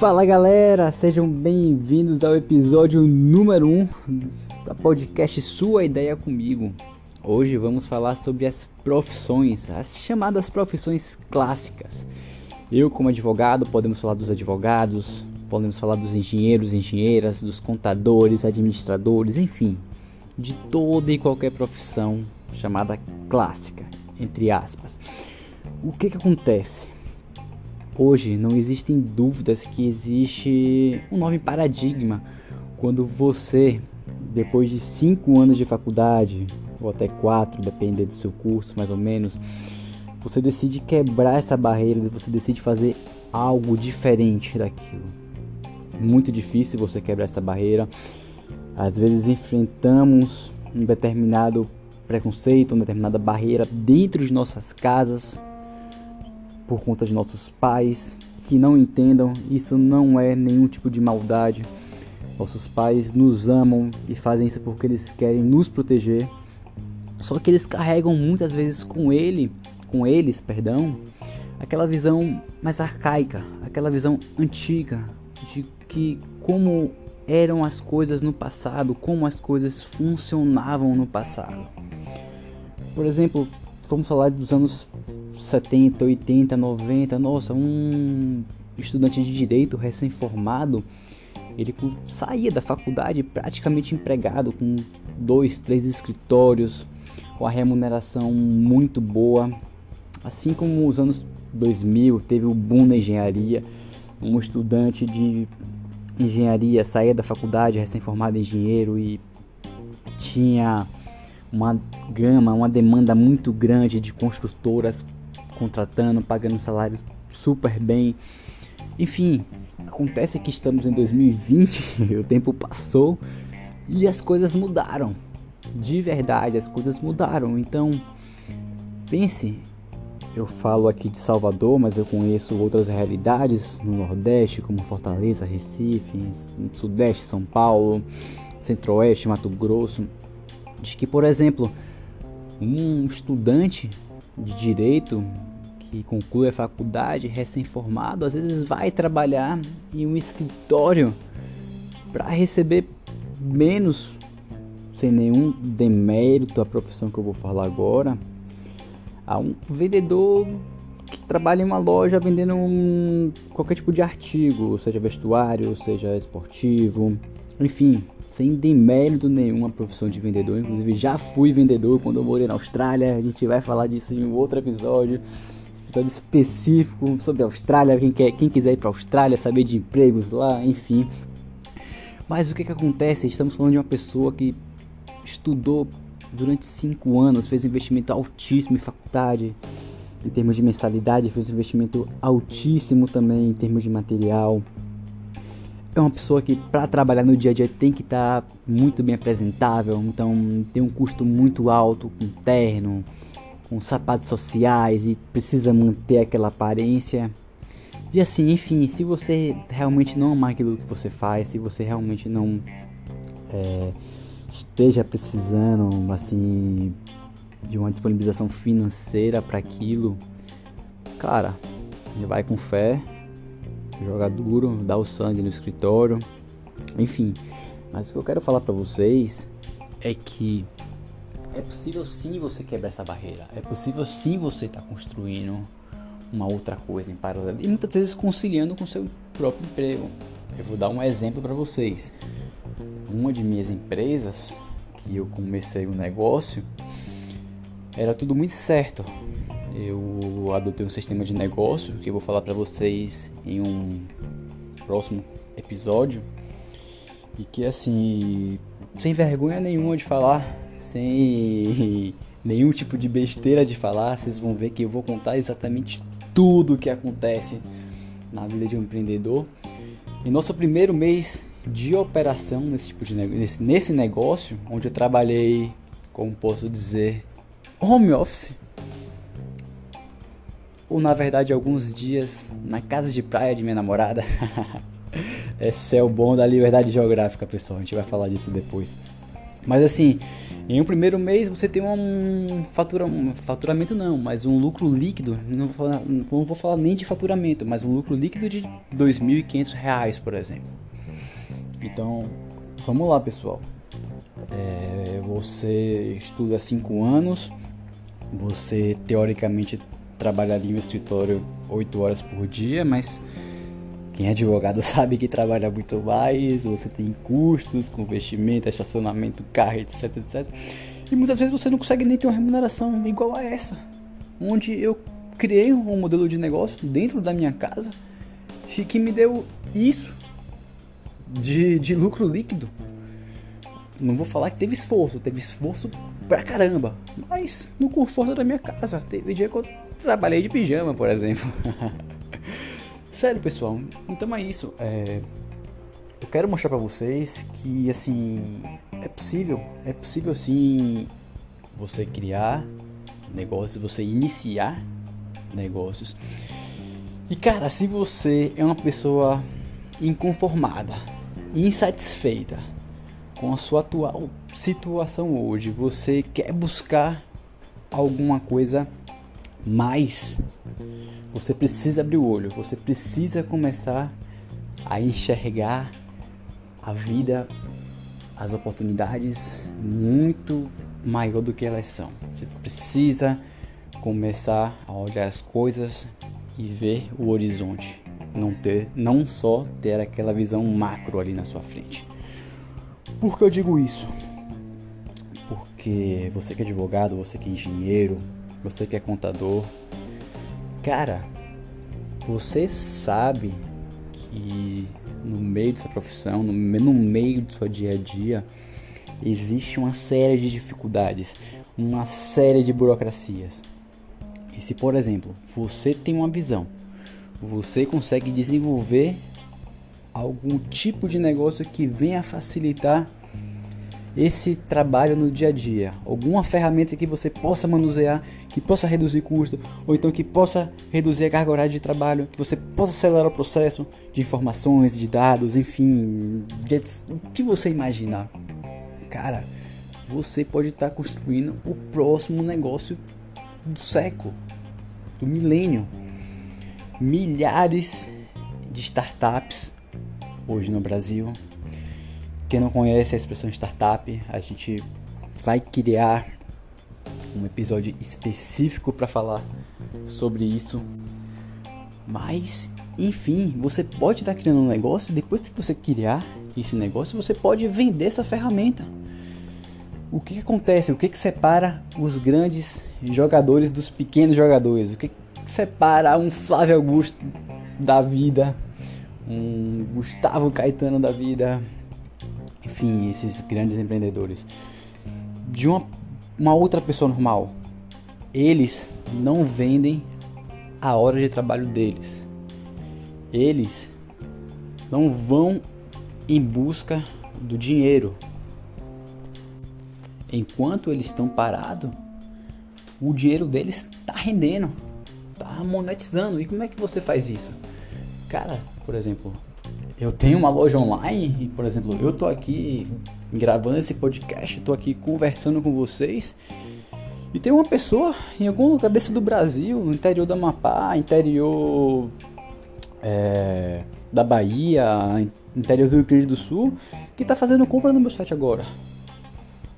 Fala galera, sejam bem-vindos ao episódio número 1 um da podcast Sua Ideia Comigo. Hoje vamos falar sobre as profissões, as chamadas profissões clássicas. Eu, como advogado, podemos falar dos advogados, podemos falar dos engenheiros, engenheiras, dos contadores, administradores, enfim, de toda e qualquer profissão chamada clássica, entre aspas. O que que acontece? Hoje não existem dúvidas que existe um novo paradigma quando você, depois de cinco anos de faculdade, ou até quatro, depende do seu curso mais ou menos, você decide quebrar essa barreira, você decide fazer algo diferente daquilo. Muito difícil você quebrar essa barreira. Às vezes enfrentamos um determinado preconceito, uma determinada barreira dentro de nossas casas por conta de nossos pais que não entendam, isso não é nenhum tipo de maldade. Nossos pais nos amam e fazem isso porque eles querem nos proteger. Só que eles carregam muitas vezes com ele, com eles, perdão, aquela visão mais arcaica, aquela visão antiga de que como eram as coisas no passado, como as coisas funcionavam no passado. Por exemplo, vamos falar dos anos 70, 80, 90, nossa, um estudante de direito recém-formado, ele saía da faculdade praticamente empregado com dois, três escritórios, com a remuneração muito boa. Assim como os anos 2000 teve o boom na engenharia, um estudante de engenharia saía da faculdade recém-formado engenheiro e tinha uma gama, uma demanda muito grande de construtoras contratando, pagando salário super bem. Enfim, acontece que estamos em 2020, o tempo passou e as coisas mudaram. De verdade, as coisas mudaram. Então, pense, eu falo aqui de Salvador, mas eu conheço outras realidades no Nordeste, como Fortaleza, Recife, Sudeste, São Paulo, Centro-Oeste, Mato Grosso, de que, por exemplo, um estudante de direito que conclui a faculdade recém-formado, às vezes vai trabalhar em um escritório para receber menos, sem nenhum demérito à profissão que eu vou falar agora, a um vendedor que trabalha em uma loja vendendo um, qualquer tipo de artigo, seja vestuário, seja esportivo, enfim, sem demérito nenhum a profissão de vendedor. Inclusive, já fui vendedor quando eu morei na Austrália. A gente vai falar disso em outro episódio episódio específico sobre a Austrália, quem, quer, quem quiser ir para a Austrália, saber de empregos lá, enfim. Mas o que, que acontece? Estamos falando de uma pessoa que estudou durante 5 anos, fez um investimento altíssimo em faculdade, em termos de mensalidade, fez um investimento altíssimo também em termos de material. É uma pessoa que para trabalhar no dia a dia tem que estar tá muito bem apresentável, então tem um custo muito alto com terno, com sapatos sociais e precisa manter aquela aparência. E assim, enfim, se você realmente não amar aquilo que você faz, se você realmente não é, esteja precisando assim de uma disponibilização financeira para aquilo, cara, vai com fé, joga duro, dá o sangue no escritório, enfim. Mas o que eu quero falar para vocês é que é possível sim você quebrar essa barreira. É possível sim você estar tá construindo uma outra coisa em paralelo. E muitas vezes conciliando com seu próprio emprego. Eu vou dar um exemplo para vocês. Uma de minhas empresas, que eu comecei o um negócio, era tudo muito certo. Eu adotei um sistema de negócio que eu vou falar para vocês em um próximo episódio. E que assim, sem vergonha nenhuma de falar, sem nenhum tipo de besteira de falar, vocês vão ver que eu vou contar exatamente tudo o que acontece na vida de um empreendedor. Em nosso primeiro mês de operação nesse tipo de nesse, nesse negócio, onde eu trabalhei, como posso dizer, home office, ou na verdade alguns dias na casa de praia de minha namorada. é céu bom da liberdade geográfica, pessoal. A gente vai falar disso depois. Mas assim, em um primeiro mês você tem um, fatura, um faturamento não, mas um lucro líquido, não vou, falar, não vou falar nem de faturamento, mas um lucro líquido de R$ 2.500, por exemplo. Então, vamos lá pessoal. É, você estuda 5 anos, você teoricamente trabalharia no escritório 8 horas por dia, mas quem é advogado sabe que trabalha muito mais, você tem custos com vestimento, estacionamento, carro, etc, etc. E muitas vezes você não consegue nem ter uma remuneração igual a essa. Onde eu criei um modelo de negócio dentro da minha casa que me deu isso de, de lucro líquido. Não vou falar que teve esforço, teve esforço pra caramba, mas no conforto da minha casa. Teve dia que eu trabalhei de pijama, por exemplo. Sério, pessoal. Então é isso. É... Eu quero mostrar para vocês que assim é possível, é possível sim você criar negócios, você iniciar negócios. E cara, se você é uma pessoa inconformada, insatisfeita com a sua atual situação hoje, você quer buscar alguma coisa mais você precisa abrir o olho, você precisa começar a enxergar a vida, as oportunidades muito maior do que elas são. Você precisa começar a olhar as coisas e ver o horizonte, não ter, não só ter aquela visão macro ali na sua frente. Por que eu digo isso? Porque você que é advogado, você que é engenheiro, você que é contador, Cara, você sabe que no meio dessa profissão, no, no meio do seu dia a dia, existe uma série de dificuldades, uma série de burocracias. E se, por exemplo, você tem uma visão, você consegue desenvolver algum tipo de negócio que venha facilitar esse trabalho no dia a dia, alguma ferramenta que você possa manusear, que possa reduzir custo, ou então que possa reduzir a carga horária de trabalho, que você possa acelerar o processo de informações, de dados, enfim, de, o que você imaginar. Cara, você pode estar construindo o próximo negócio do século, do milênio. Milhares de startups hoje no Brasil quem não conhece a expressão startup, a gente vai criar um episódio específico para falar sobre isso. Mas, enfim, você pode estar tá criando um negócio, depois que você criar esse negócio, você pode vender essa ferramenta. O que, que acontece? O que, que separa os grandes jogadores dos pequenos jogadores? O que, que separa um Flávio Augusto da vida, um Gustavo Caetano da vida, enfim, esses grandes empreendedores, de uma, uma outra pessoa normal. Eles não vendem a hora de trabalho deles. Eles não vão em busca do dinheiro. Enquanto eles estão parados, o dinheiro deles está rendendo, está monetizando. E como é que você faz isso? Cara, por exemplo, eu tenho uma loja online e, por exemplo, eu tô aqui gravando esse podcast, tô aqui conversando com vocês e tem uma pessoa em algum lugar desse do Brasil, no interior do Amapá, interior é, da Bahia, interior do Rio Grande do Sul, que tá fazendo compra no meu site agora.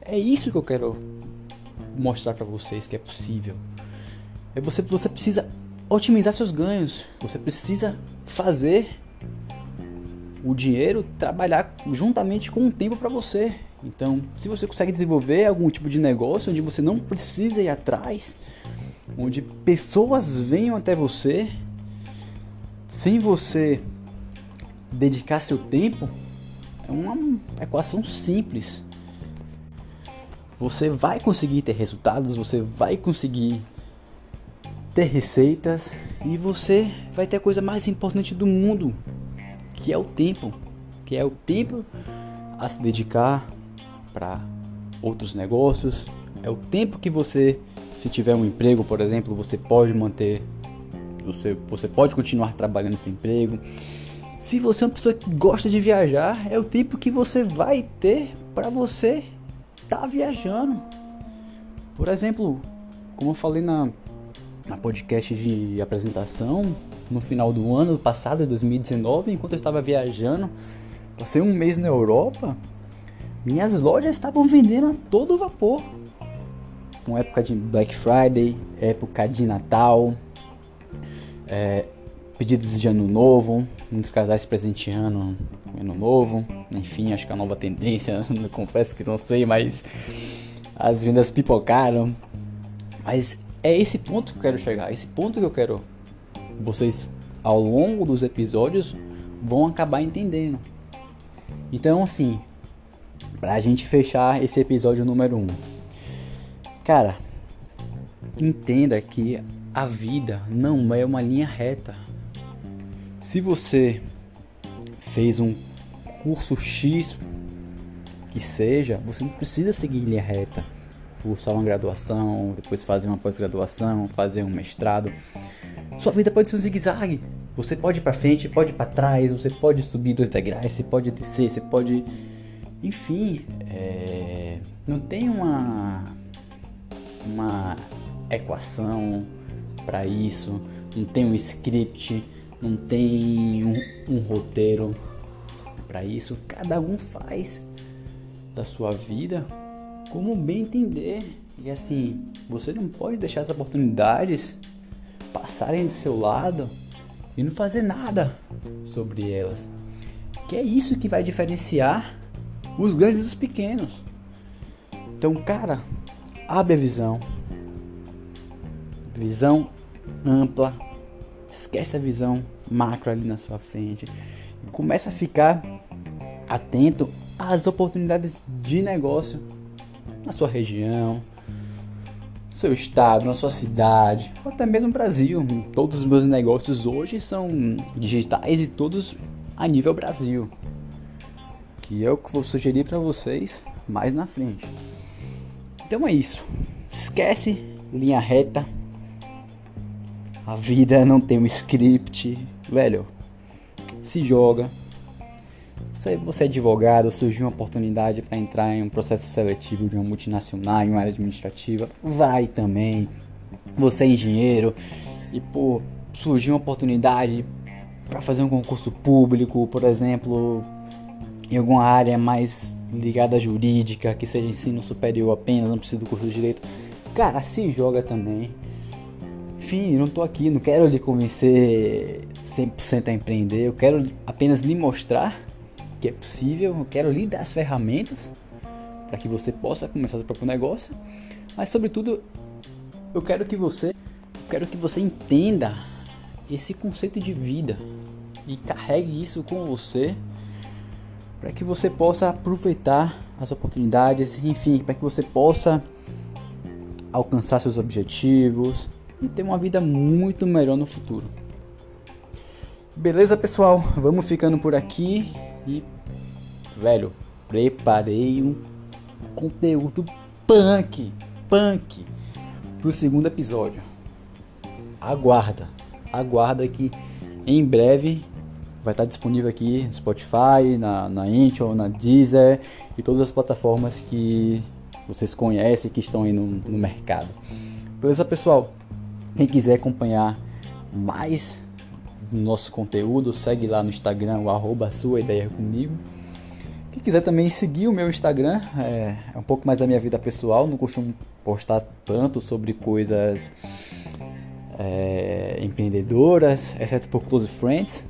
É isso que eu quero mostrar para vocês que é possível. É você, você precisa otimizar seus ganhos. Você precisa fazer o dinheiro trabalhar juntamente com o tempo para você. Então, se você consegue desenvolver algum tipo de negócio onde você não precisa ir atrás, onde pessoas venham até você, sem você dedicar seu tempo, é uma equação simples. Você vai conseguir ter resultados, você vai conseguir ter receitas e você vai ter a coisa mais importante do mundo, que é o tempo, que é o tempo a se dedicar para outros negócios, é o tempo que você, se tiver um emprego, por exemplo, você pode manter, você, você pode continuar trabalhando nesse emprego. Se você é uma pessoa que gosta de viajar, é o tempo que você vai ter para você tá viajando. Por exemplo, como eu falei na, na podcast de apresentação, no final do ano passado, 2019, enquanto eu estava viajando, passei um mês na Europa, minhas lojas estavam vendendo a todo vapor. Com época de Black Friday, época de Natal, é, pedidos de ano novo, muitos casais presenteando ano novo, enfim, acho que é a nova tendência, confesso que não sei, mas as vendas pipocaram. Mas é esse ponto que eu quero chegar, esse ponto que eu quero vocês ao longo dos episódios vão acabar entendendo. Então, assim, pra gente fechar esse episódio número 1. Um, cara, entenda que a vida não é uma linha reta. Se você fez um curso X que seja, você não precisa seguir linha reta. Cursar uma graduação, depois fazer uma pós-graduação, fazer um mestrado. Sua vida pode ser um zigue-zague. Você pode ir para frente, pode ir para trás, você pode subir dois degraus, você pode descer, você pode. Enfim, é... não tem uma. uma equação para isso, não tem um script não tem um, um roteiro para isso. Cada um faz da sua vida como bem entender. E assim, você não pode deixar as oportunidades passarem do seu lado e não fazer nada sobre elas. Que é isso que vai diferenciar os grandes dos pequenos. Então, cara, abre a visão. Visão ampla. Esquece a visão macro ali na sua frente e começa a ficar atento às oportunidades de negócio na sua região, seu estado, na sua cidade, ou até mesmo Brasil. Todos os meus negócios hoje são digitais e todos a nível Brasil. Que é o que vou sugerir para vocês mais na frente. Então é isso. Esquece linha reta. A vida não tem um script, velho, se joga. Você, você é advogado, surgiu uma oportunidade para entrar em um processo seletivo de uma multinacional, em uma área administrativa, vai também. Você é engenheiro e pô, surgiu uma oportunidade para fazer um concurso público, por exemplo, em alguma área mais ligada à jurídica, que seja ensino superior apenas, não precisa do curso de direito. Cara, se joga também. Enfim, não tô aqui, não quero lhe convencer 100% a empreender, eu quero apenas lhe mostrar que é possível, eu quero lhe dar as ferramentas para que você possa começar seu próprio negócio, mas sobretudo eu quero que você, quero que você entenda esse conceito de vida e carregue isso com você para que você possa aproveitar as oportunidades, enfim, para que você possa alcançar seus objetivos e ter uma vida muito melhor no futuro. Beleza, pessoal? Vamos ficando por aqui e velho, preparei um conteúdo punk, punk pro segundo episódio. Aguarda, aguarda que em breve vai estar disponível aqui no Spotify, na, na Anchor, na Deezer e todas as plataformas que vocês conhecem que estão aí no, no mercado. Beleza, pessoal? Quem quiser acompanhar mais nosso conteúdo, segue lá no Instagram, o arroba sua ideia comigo. Quem quiser também seguir o meu Instagram, é, é, um pouco mais da minha vida pessoal, não costumo postar tanto sobre coisas é, empreendedoras, exceto por close friends.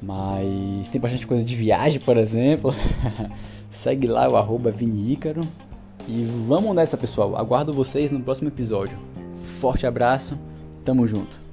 Mas tem bastante coisa de viagem, por exemplo. Segue lá o arroba Vinícaro. E vamos nessa, pessoal. Aguardo vocês no próximo episódio. Forte abraço, tamo junto.